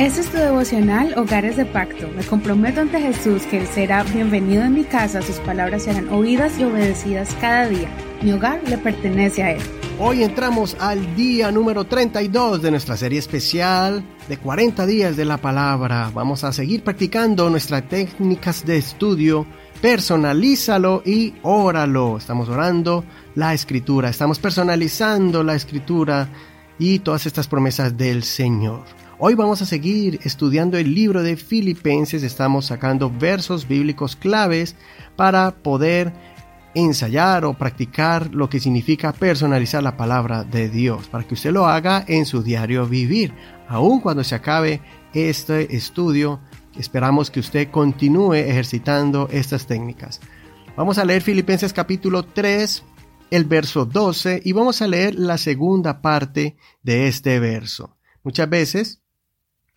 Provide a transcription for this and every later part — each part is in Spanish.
Este es tu devocional Hogares de Pacto. Me comprometo ante Jesús que Él será bienvenido en mi casa, sus palabras serán oídas y obedecidas cada día. Mi hogar le pertenece a Él. Hoy entramos al día número 32 de nuestra serie especial de 40 días de la palabra. Vamos a seguir practicando nuestras técnicas de estudio. Personalízalo y óralo. Estamos orando la escritura, estamos personalizando la escritura y todas estas promesas del Señor. Hoy vamos a seguir estudiando el libro de Filipenses, estamos sacando versos bíblicos claves para poder ensayar o practicar lo que significa personalizar la palabra de Dios, para que usted lo haga en su diario vivir. Aun cuando se acabe este estudio, esperamos que usted continúe ejercitando estas técnicas. Vamos a leer Filipenses capítulo 3, el verso 12, y vamos a leer la segunda parte de este verso. Muchas veces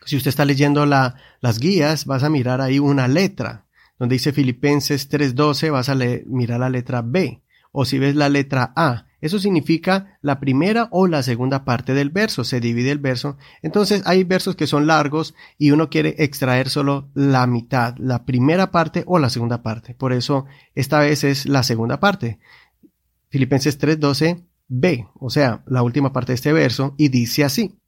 si usted está leyendo la, las guías, vas a mirar ahí una letra. Donde dice Filipenses 3.12, vas a mirar la letra B. O si ves la letra A, eso significa la primera o la segunda parte del verso. Se divide el verso. Entonces hay versos que son largos y uno quiere extraer solo la mitad, la primera parte o la segunda parte. Por eso esta vez es la segunda parte. Filipenses 3.12 B, o sea, la última parte de este verso, y dice así.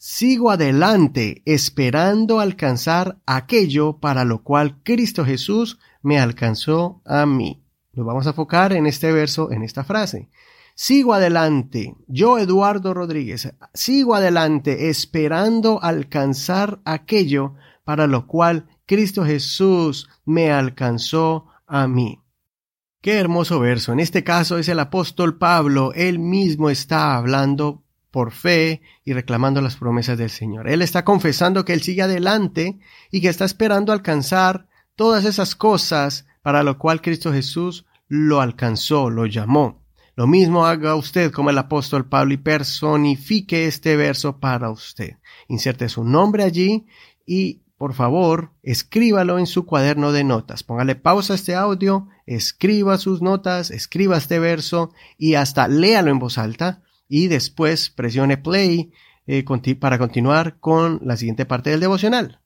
Sigo adelante esperando alcanzar aquello para lo cual Cristo Jesús me alcanzó a mí. Nos vamos a enfocar en este verso, en esta frase. Sigo adelante, yo Eduardo Rodríguez, sigo adelante esperando alcanzar aquello para lo cual Cristo Jesús me alcanzó a mí. Qué hermoso verso. En este caso es el apóstol Pablo, él mismo está hablando por fe y reclamando las promesas del Señor. Él está confesando que Él sigue adelante y que está esperando alcanzar todas esas cosas para lo cual Cristo Jesús lo alcanzó, lo llamó. Lo mismo haga usted como el apóstol Pablo y personifique este verso para usted. Inserte su nombre allí y por favor escríbalo en su cuaderno de notas. Póngale pausa a este audio, escriba sus notas, escriba este verso y hasta léalo en voz alta y después presione play eh, para continuar con la siguiente parte del devocional.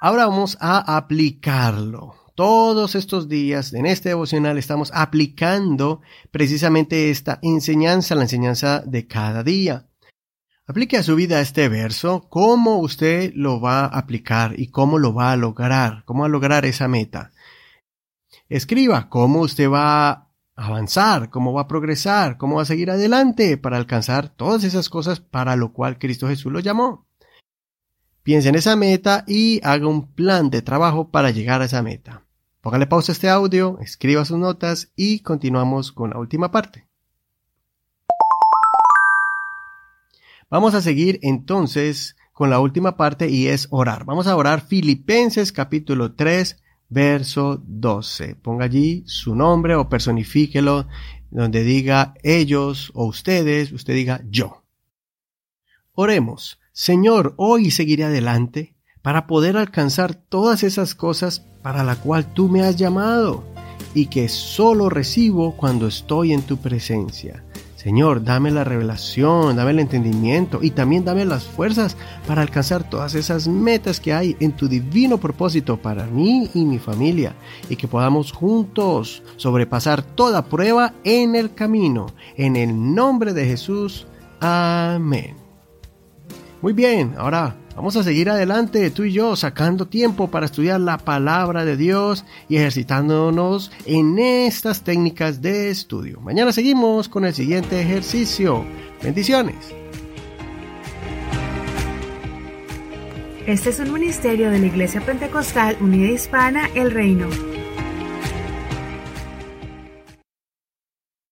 Ahora vamos a aplicarlo. Todos estos días en este devocional estamos aplicando precisamente esta enseñanza, la enseñanza de cada día. Aplique a su vida este verso, cómo usted lo va a aplicar y cómo lo va a lograr, cómo va a lograr esa meta. Escriba cómo usted va avanzar, cómo va a progresar, cómo va a seguir adelante para alcanzar todas esas cosas para lo cual Cristo Jesús lo llamó. Piense en esa meta y haga un plan de trabajo para llegar a esa meta. Póngale pausa a este audio, escriba sus notas y continuamos con la última parte. Vamos a seguir entonces con la última parte y es orar. Vamos a orar Filipenses capítulo 3 verso 12. Ponga allí su nombre o personifíquelo donde diga ellos o ustedes, usted diga yo. Oremos. Señor, hoy seguiré adelante para poder alcanzar todas esas cosas para la cual tú me has llamado y que solo recibo cuando estoy en tu presencia. Señor, dame la revelación, dame el entendimiento y también dame las fuerzas para alcanzar todas esas metas que hay en tu divino propósito para mí y mi familia y que podamos juntos sobrepasar toda prueba en el camino. En el nombre de Jesús. Amén. Muy bien, ahora Vamos a seguir adelante, tú y yo, sacando tiempo para estudiar la palabra de Dios y ejercitándonos en estas técnicas de estudio. Mañana seguimos con el siguiente ejercicio. Bendiciones. Este es un ministerio de la Iglesia Pentecostal Unida Hispana El Reino.